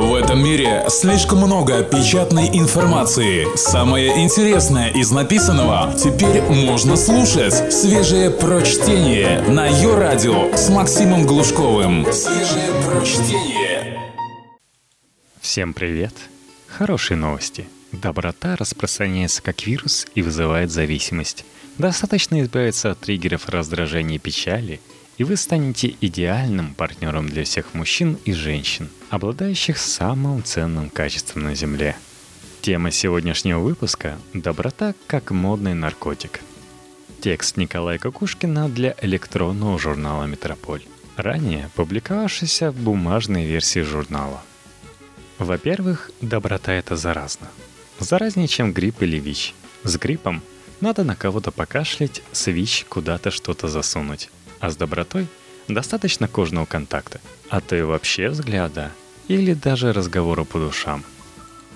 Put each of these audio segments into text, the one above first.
В этом мире слишком много печатной информации. Самое интересное из написанного теперь можно слушать. Свежее прочтение на ее радио с Максимом Глушковым. Свежее прочтение. Всем привет! Хорошие новости. Доброта распространяется как вирус и вызывает зависимость. Достаточно избавиться от триггеров раздражения и печали – и вы станете идеальным партнером для всех мужчин и женщин, обладающих самым ценным качеством на Земле. Тема сегодняшнего выпуска – доброта как модный наркотик. Текст Николая Кукушкина для электронного журнала «Метрополь», ранее публиковавшийся в бумажной версии журнала. Во-первых, доброта – это заразно. Заразнее, чем грипп или ВИЧ. С гриппом надо на кого-то покашлять, с ВИЧ куда-то что-то засунуть. А с добротой достаточно кожного контакта, а то и вообще взгляда или даже разговора по душам.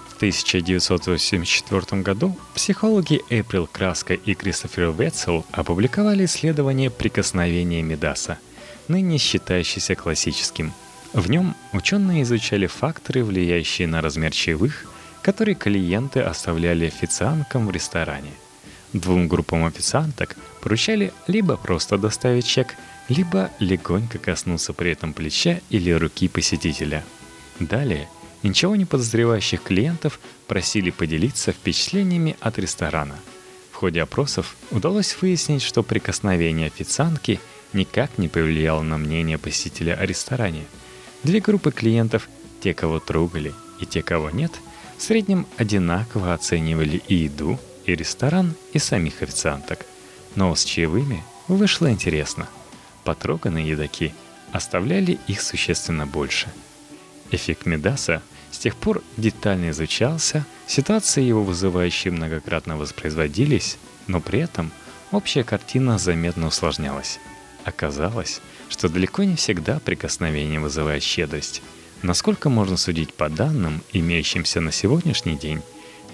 В 1984 году психологи Эйприл Краска и Кристофер Ветцел опубликовали исследование прикосновения Медаса, ныне считающееся классическим. В нем ученые изучали факторы, влияющие на размер чаевых, которые клиенты оставляли официанткам в ресторане – Двум группам официанток поручали либо просто доставить чек, либо легонько коснуться при этом плеча или руки посетителя. Далее ничего не подозревающих клиентов просили поделиться впечатлениями от ресторана. В ходе опросов удалось выяснить, что прикосновение официантки никак не повлияло на мнение посетителя о ресторане. Две группы клиентов, те, кого трогали, и те, кого нет, в среднем одинаково оценивали и еду, и ресторан, и самих официанток. Но с чаевыми вышло интересно. Потроганные едоки оставляли их существенно больше. Эффект Медаса с тех пор детально изучался, ситуации его вызывающие многократно воспроизводились, но при этом общая картина заметно усложнялась. Оказалось, что далеко не всегда прикосновение вызывает щедрость. Насколько можно судить по данным, имеющимся на сегодняшний день,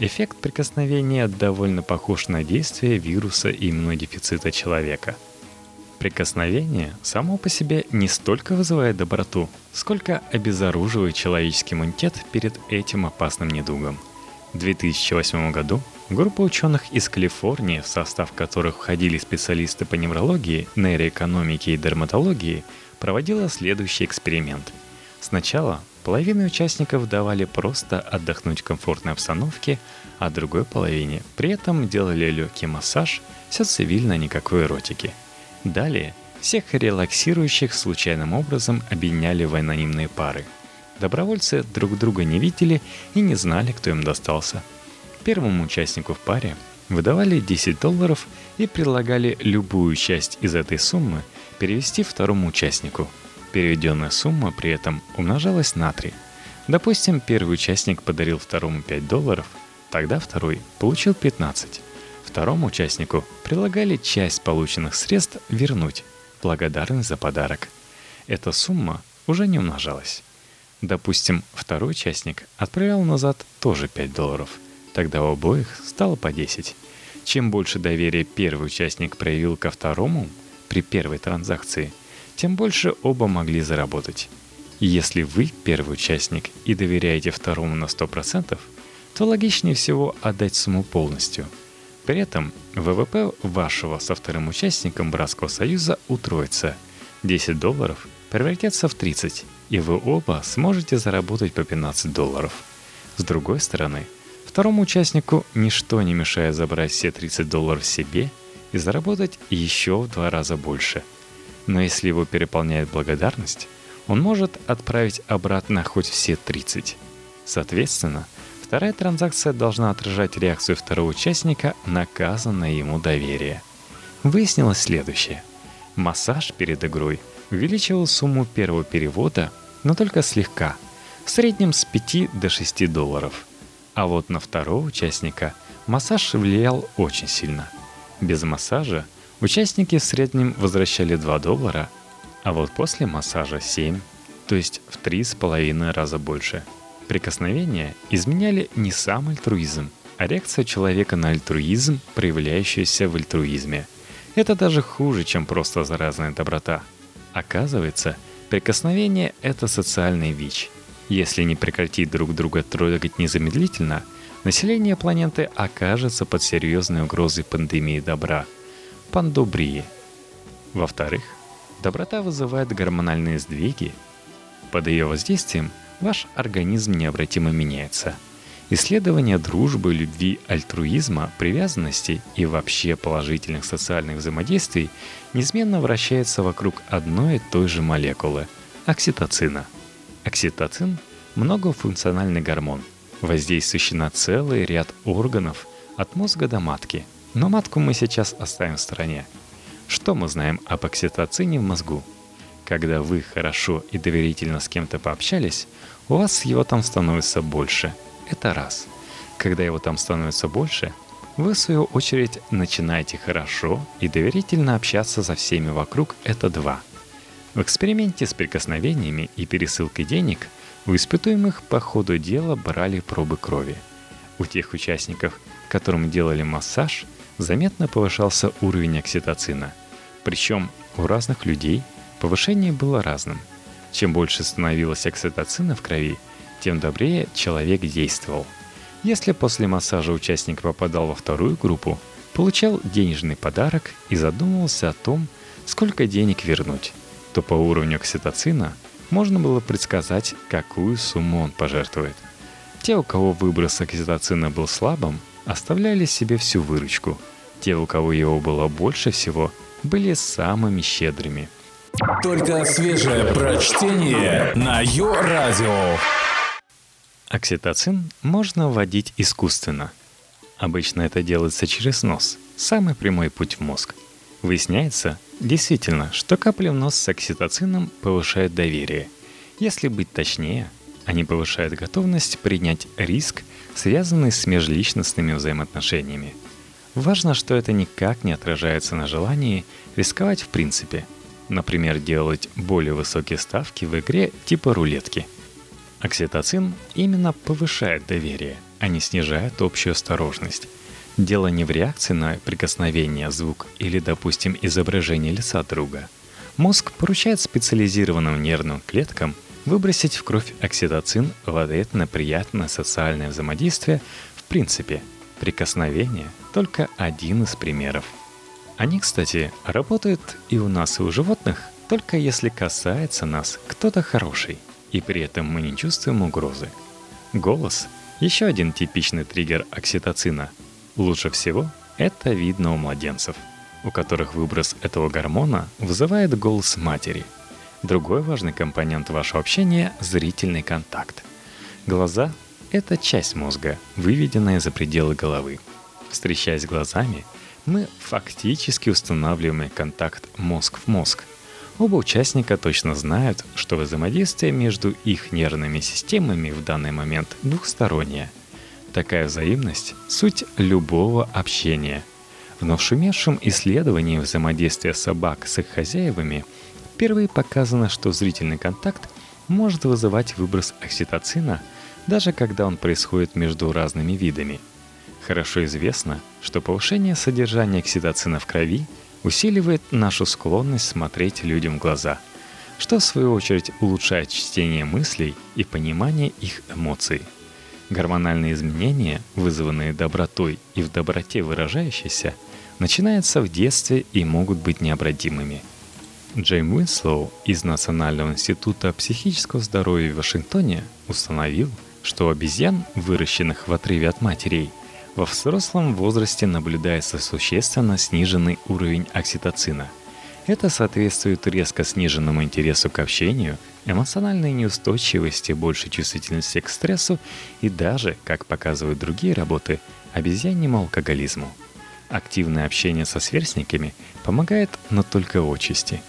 Эффект прикосновения довольно похож на действие вируса иммунодефицита человека. Прикосновение само по себе не столько вызывает доброту, сколько обезоруживает человеческий иммунитет перед этим опасным недугом. В 2008 году группа ученых из Калифорнии, в состав которых входили специалисты по неврологии, нейроэкономике и дерматологии, проводила следующий эксперимент. Сначала Половине участников давали просто отдохнуть в комфортной обстановке, а другой половине при этом делали легкий массаж, все цивильно, никакой эротики. Далее всех релаксирующих случайным образом объединяли в анонимные пары. Добровольцы друг друга не видели и не знали, кто им достался. Первому участнику в паре выдавали 10 долларов и предлагали любую часть из этой суммы перевести второму участнику – Переведенная сумма при этом умножалась на 3. Допустим, первый участник подарил второму 5 долларов, тогда второй получил 15. Второму участнику предлагали часть полученных средств вернуть, благодарность за подарок. Эта сумма уже не умножалась. Допустим, второй участник отправил назад тоже 5 долларов. Тогда у обоих стало по 10. Чем больше доверия первый участник проявил ко второму при первой транзакции – тем больше оба могли заработать. если вы первый участник и доверяете второму на 100%, то логичнее всего отдать сумму полностью. При этом ВВП вашего со вторым участником Братского Союза утроится. 10 долларов превратятся в 30, и вы оба сможете заработать по 15 долларов. С другой стороны, второму участнику ничто не мешает забрать все 30 долларов себе и заработать еще в два раза больше – но если его переполняет благодарность, он может отправить обратно хоть все 30. Соответственно, вторая транзакция должна отражать реакцию второго участника на оказанное ему доверие. Выяснилось следующее. Массаж перед игрой увеличивал сумму первого перевода, но только слегка, в среднем с 5 до 6 долларов. А вот на второго участника массаж влиял очень сильно. Без массажа – Участники в среднем возвращали 2 доллара, а вот после массажа 7, то есть в 3,5 раза больше. Прикосновения изменяли не сам альтруизм, а реакция человека на альтруизм, проявляющаяся в альтруизме. Это даже хуже, чем просто заразная доброта. Оказывается, прикосновение – это социальный ВИЧ. Если не прекратить друг друга трогать незамедлительно, население планеты окажется под серьезной угрозой пандемии добра – пандобрии. Во-вторых, доброта вызывает гормональные сдвиги. Под ее воздействием ваш организм необратимо меняется – Исследование дружбы, любви, альтруизма, привязанности и вообще положительных социальных взаимодействий неизменно вращается вокруг одной и той же молекулы – окситоцина. Окситоцин – многофункциональный гормон, воздействующий на целый ряд органов от мозга до матки. Но матку мы сейчас оставим в стороне. Что мы знаем об окситоцине в мозгу? Когда вы хорошо и доверительно с кем-то пообщались, у вас его там становится больше – это раз. Когда его там становится больше, вы, в свою очередь, начинаете хорошо и доверительно общаться со всеми вокруг – это два. В эксперименте с прикосновениями и пересылкой денег у испытуемых по ходу дела брали пробы крови. У тех участников, которым делали массаж, заметно повышался уровень окситоцина. Причем у разных людей повышение было разным. Чем больше становилось окситоцина в крови – тем добрее человек действовал. Если после массажа участник попадал во вторую группу, получал денежный подарок и задумывался о том, сколько денег вернуть, то по уровню окситоцина можно было предсказать, какую сумму он пожертвует. Те, у кого выброс окситоцина был слабым, оставляли себе всю выручку. Те, у кого его было больше всего, были самыми щедрыми. Только свежее прочтение на Йо-Радио. Окситоцин можно вводить искусственно. Обычно это делается через нос, самый прямой путь в мозг. Выясняется, действительно, что капли в нос с окситоцином повышают доверие. Если быть точнее, они повышают готовность принять риск, связанный с межличностными взаимоотношениями. Важно, что это никак не отражается на желании рисковать в принципе. Например, делать более высокие ставки в игре типа рулетки – Окситоцин именно повышает доверие, а не снижает общую осторожность. Дело не в реакции на прикосновение, звук или, допустим, изображение лица друга. Мозг поручает специализированным нервным клеткам выбросить в кровь окситоцин в ответ на приятное социальное взаимодействие. В принципе, прикосновение – только один из примеров. Они, кстати, работают и у нас, и у животных, только если касается нас кто-то хороший – и при этом мы не чувствуем угрозы. Голос – еще один типичный триггер окситоцина. Лучше всего это видно у младенцев, у которых выброс этого гормона вызывает голос матери. Другой важный компонент вашего общения – зрительный контакт. Глаза – это часть мозга, выведенная за пределы головы. Встречаясь глазами, мы фактически устанавливаем контакт мозг в мозг – Оба участника точно знают, что взаимодействие между их нервными системами в данный момент двухстороннее. Такая взаимность – суть любого общения. В нашумевшем исследовании взаимодействия собак с их хозяевами впервые показано, что зрительный контакт может вызывать выброс окситоцина, даже когда он происходит между разными видами. Хорошо известно, что повышение содержания окситоцина в крови – усиливает нашу склонность смотреть людям в глаза, что в свою очередь улучшает чтение мыслей и понимание их эмоций. Гормональные изменения, вызванные добротой и в доброте выражающиеся, начинаются в детстве и могут быть необратимыми. Джейм Уинслоу из Национального института психического здоровья в Вашингтоне установил, что обезьян, выращенных в отрыве от матерей – во взрослом возрасте наблюдается существенно сниженный уровень окситоцина. Это соответствует резко сниженному интересу к общению, эмоциональной неустойчивости, большей чувствительности к стрессу и даже, как показывают другие работы, обезьяннему алкоголизму. Активное общение со сверстниками помогает, но только отчасти.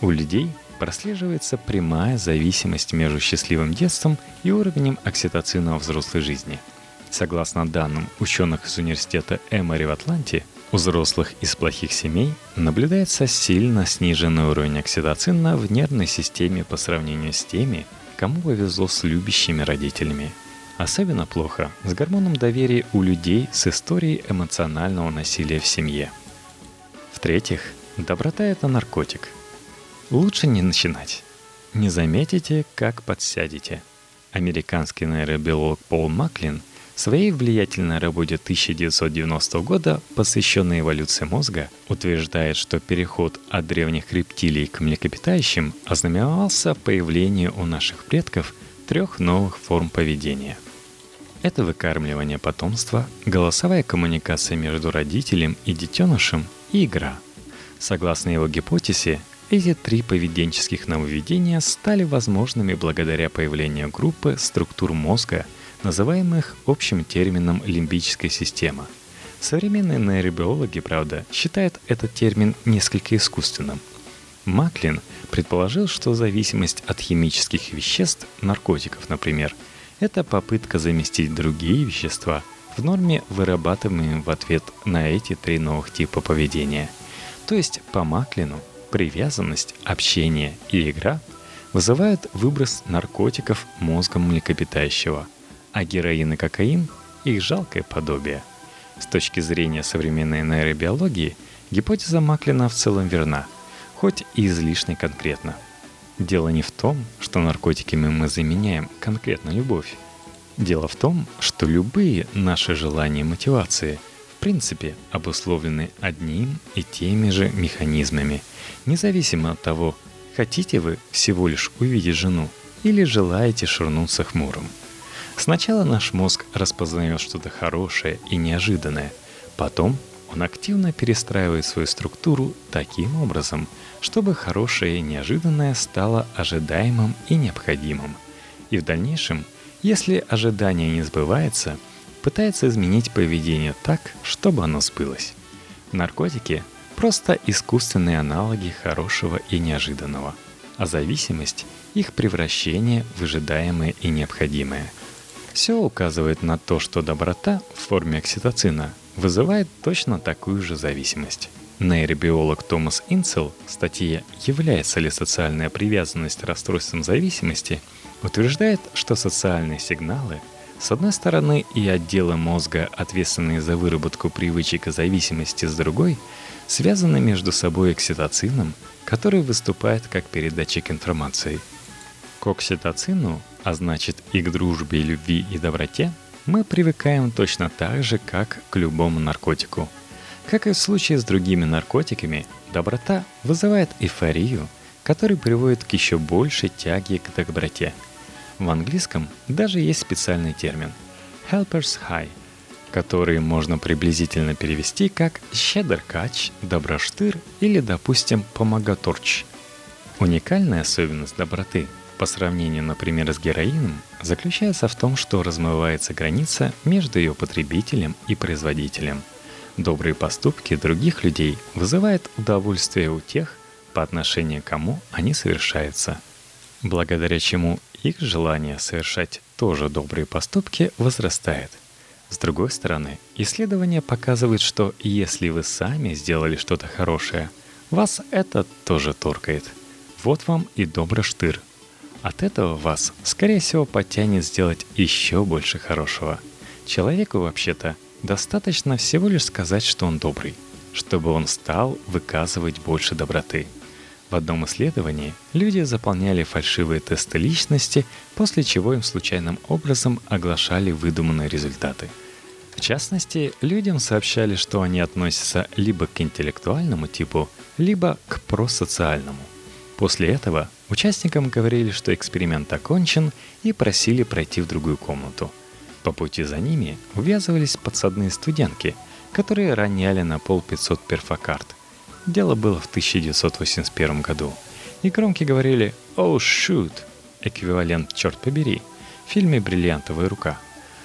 У людей прослеживается прямая зависимость между счастливым детством и уровнем окситоцина во взрослой жизни – Согласно данным ученых из университета Эмори в Атланте, у взрослых из плохих семей наблюдается сильно сниженный уровень окситоцина в нервной системе по сравнению с теми, кому повезло с любящими родителями. Особенно плохо с гормоном доверия у людей с историей эмоционального насилия в семье. В-третьих, доброта – это наркотик. Лучше не начинать. Не заметите, как подсядете – Американский нейробиолог Пол Маклин в своей влиятельной работе 1990 года, посвященной эволюции мозга, утверждает, что переход от древних рептилий к млекопитающим ознаменовался появлением у наших предков трех новых форм поведения. Это выкармливание потомства, голосовая коммуникация между родителем и детенышем и игра. Согласно его гипотезе, эти три поведенческих нововведения стали возможными благодаря появлению группы структур мозга, называемых общим термином лимбическая система. Современные нейробиологи, правда, считают этот термин несколько искусственным. Маклин предположил, что зависимость от химических веществ, наркотиков, например, это попытка заместить другие вещества в норме, вырабатываемые в ответ на эти три новых типа поведения. То есть по Маклину – Привязанность, общение и игра вызывают выброс наркотиков мозгом млекопитающего, а героин и кокаин – их жалкое подобие. С точки зрения современной нейробиологии, гипотеза Маклина в целом верна, хоть и излишне конкретно. Дело не в том, что наркотиками мы заменяем конкретно любовь. Дело в том, что любые наши желания и мотивации – принципе обусловлены одним и теми же механизмами, независимо от того, хотите вы всего лишь увидеть жену или желаете шурнуться хмурым. Сначала наш мозг распознает что-то хорошее и неожиданное, потом он активно перестраивает свою структуру таким образом, чтобы хорошее и неожиданное стало ожидаемым и необходимым. И в дальнейшем, если ожидание не сбывается – пытается изменить поведение так, чтобы оно сбылось. Наркотики – просто искусственные аналоги хорошего и неожиданного, а зависимость – их превращение в ожидаемое и необходимое. Все указывает на то, что доброта в форме окситоцина вызывает точно такую же зависимость. Нейробиолог Томас Инцел в статье «Является ли социальная привязанность расстройством зависимости» утверждает, что социальные сигналы – с одной стороны, и отделы мозга, ответственные за выработку привычек и зависимости с другой, связаны между собой окситоцином, который выступает как передатчик информации. К окситоцину, а значит и к дружбе, любви и доброте, мы привыкаем точно так же, как к любому наркотику. Как и в случае с другими наркотиками, доброта вызывает эйфорию, которая приводит к еще большей тяге к доброте – в английском даже есть специальный термин «helper's high», который можно приблизительно перевести как «щедр кач», «доброштыр» или, допустим, «помогаторч». Уникальная особенность доброты по сравнению, например, с героином, заключается в том, что размывается граница между ее потребителем и производителем. Добрые поступки других людей вызывают удовольствие у тех, по отношению к кому они совершаются, благодаря чему их желание совершать тоже добрые поступки возрастает. С другой стороны, исследования показывают, что если вы сами сделали что-то хорошее, вас это тоже торкает. Вот вам и добрый штыр. От этого вас, скорее всего, потянет сделать еще больше хорошего. Человеку, вообще-то, достаточно всего лишь сказать, что он добрый, чтобы он стал выказывать больше доброты – в одном исследовании люди заполняли фальшивые тесты личности, после чего им случайным образом оглашали выдуманные результаты. В частности, людям сообщали, что они относятся либо к интеллектуальному типу, либо к просоциальному. После этого участникам говорили, что эксперимент окончен, и просили пройти в другую комнату. По пути за ними увязывались подсадные студентки, которые роняли на пол 500 перфокарт – Дело было в 1981 году. И громки говорили «Oh, shoot!» эквивалент «Черт побери» в фильме «Бриллиантовая рука».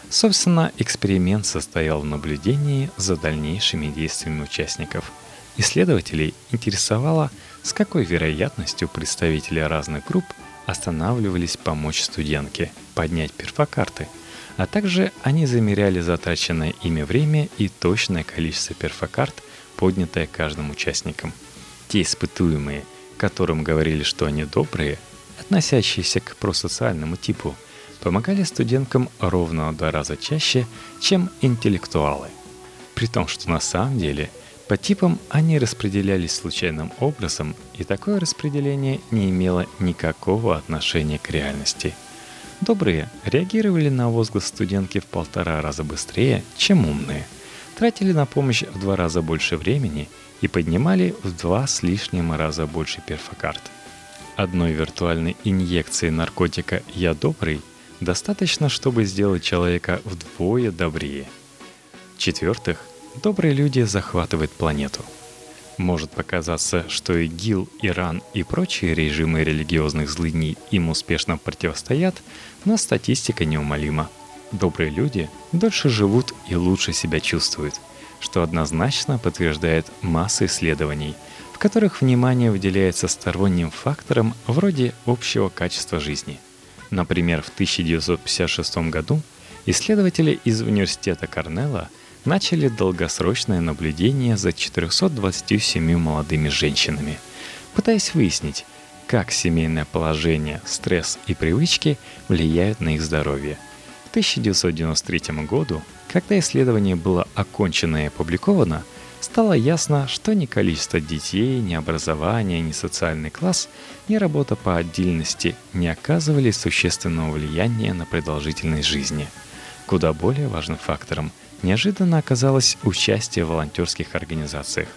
Собственно, эксперимент состоял в наблюдении за дальнейшими действиями участников. Исследователей интересовало, с какой вероятностью представители разных групп останавливались помочь студентке поднять перфокарты, а также они замеряли затраченное ими время и точное количество перфокарт – поднятое каждым участником. Те испытуемые, которым говорили, что они добрые, относящиеся к просоциальному типу, помогали студенткам ровно в два раза чаще, чем интеллектуалы. При том, что на самом деле по типам они распределялись случайным образом, и такое распределение не имело никакого отношения к реальности. Добрые реагировали на возглас студентки в полтора раза быстрее, чем умные, тратили на помощь в два раза больше времени и поднимали в два с лишним раза больше перфокарт. Одной виртуальной инъекции наркотика «Я добрый» достаточно, чтобы сделать человека вдвое добрее. В-четвертых, добрые люди захватывают планету. Может показаться, что ИГИЛ, Иран и прочие режимы религиозных злыдней им успешно противостоят, но статистика неумолима. Добрые люди дольше живут и лучше себя чувствуют, что однозначно подтверждает масса исследований, в которых внимание выделяется сторонним факторам вроде общего качества жизни. Например, в 1956 году исследователи из университета Корнелла – начали долгосрочное наблюдение за 427 молодыми женщинами, пытаясь выяснить, как семейное положение, стресс и привычки влияют на их здоровье. В 1993 году, когда исследование было окончено и опубликовано, стало ясно, что ни количество детей, ни образование, ни социальный класс, ни работа по отдельности не оказывали существенного влияния на продолжительность жизни. Куда более важным фактором неожиданно оказалось участие в волонтерских организациях.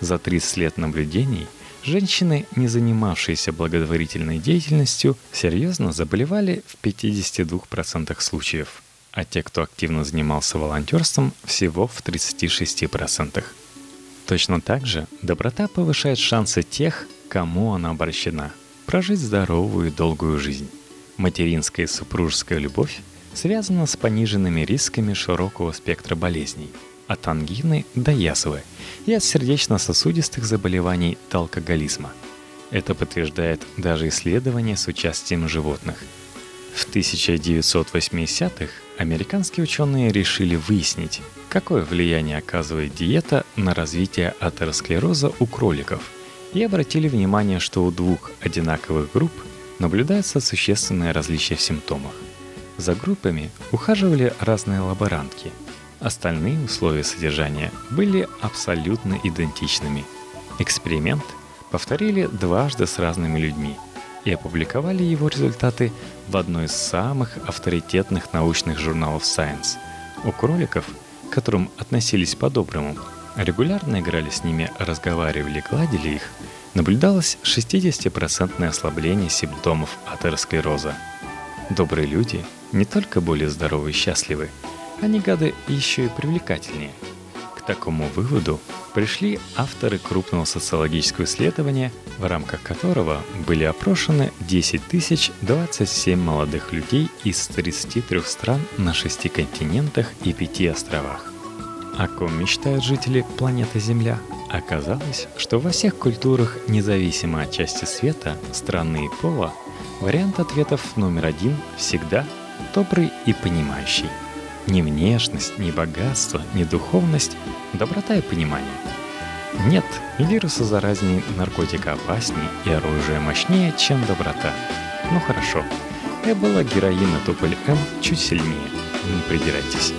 За 30 лет наблюдений женщины, не занимавшиеся благотворительной деятельностью, серьезно заболевали в 52% случаев, а те, кто активно занимался волонтерством, всего в 36%. Точно так же доброта повышает шансы тех, кому она обращена, прожить здоровую и долгую жизнь. Материнская и супружеская любовь связана с пониженными рисками широкого спектра болезней, от ангины до язвы и от сердечно-сосудистых заболеваний до алкоголизма. Это подтверждает даже исследования с участием животных. В 1980-х американские ученые решили выяснить, какое влияние оказывает диета на развитие атеросклероза у кроликов, и обратили внимание, что у двух одинаковых групп наблюдается существенное различие в симптомах. За группами ухаживали разные лаборантки. Остальные условия содержания были абсолютно идентичными. Эксперимент повторили дважды с разными людьми и опубликовали его результаты в одной из самых авторитетных научных журналов Science. У кроликов, к которым относились по-доброму, регулярно играли с ними, разговаривали, гладили их, наблюдалось 60% ослабление симптомов атеросклероза. Добрые люди – не только более здоровы и счастливы, они гады еще и привлекательнее. К такому выводу пришли авторы крупного социологического исследования, в рамках которого были опрошены 10 тысяч 27 молодых людей из 33 стран на 6 континентах и 5 островах. О ком мечтают жители планеты Земля? Оказалось, что во всех культурах, независимо от части света, страны и пола, вариант ответов номер один всегда добрый и понимающий. Ни внешность, ни богатство, ни духовность, доброта и понимание. Нет, вируса заразнее, наркотика опаснее и оружие мощнее, чем доброта. Ну хорошо, Эбола, героин и туполь М чуть сильнее. Не придирайтесь.